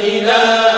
إله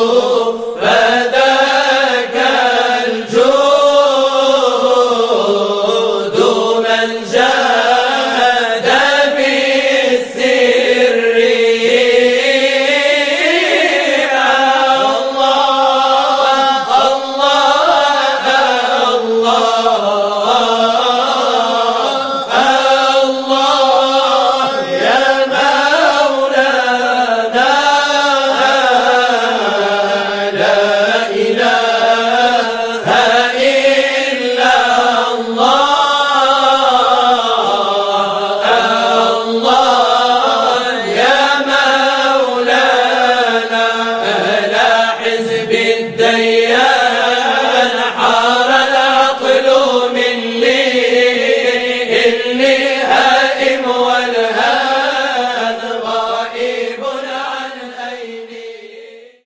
oh.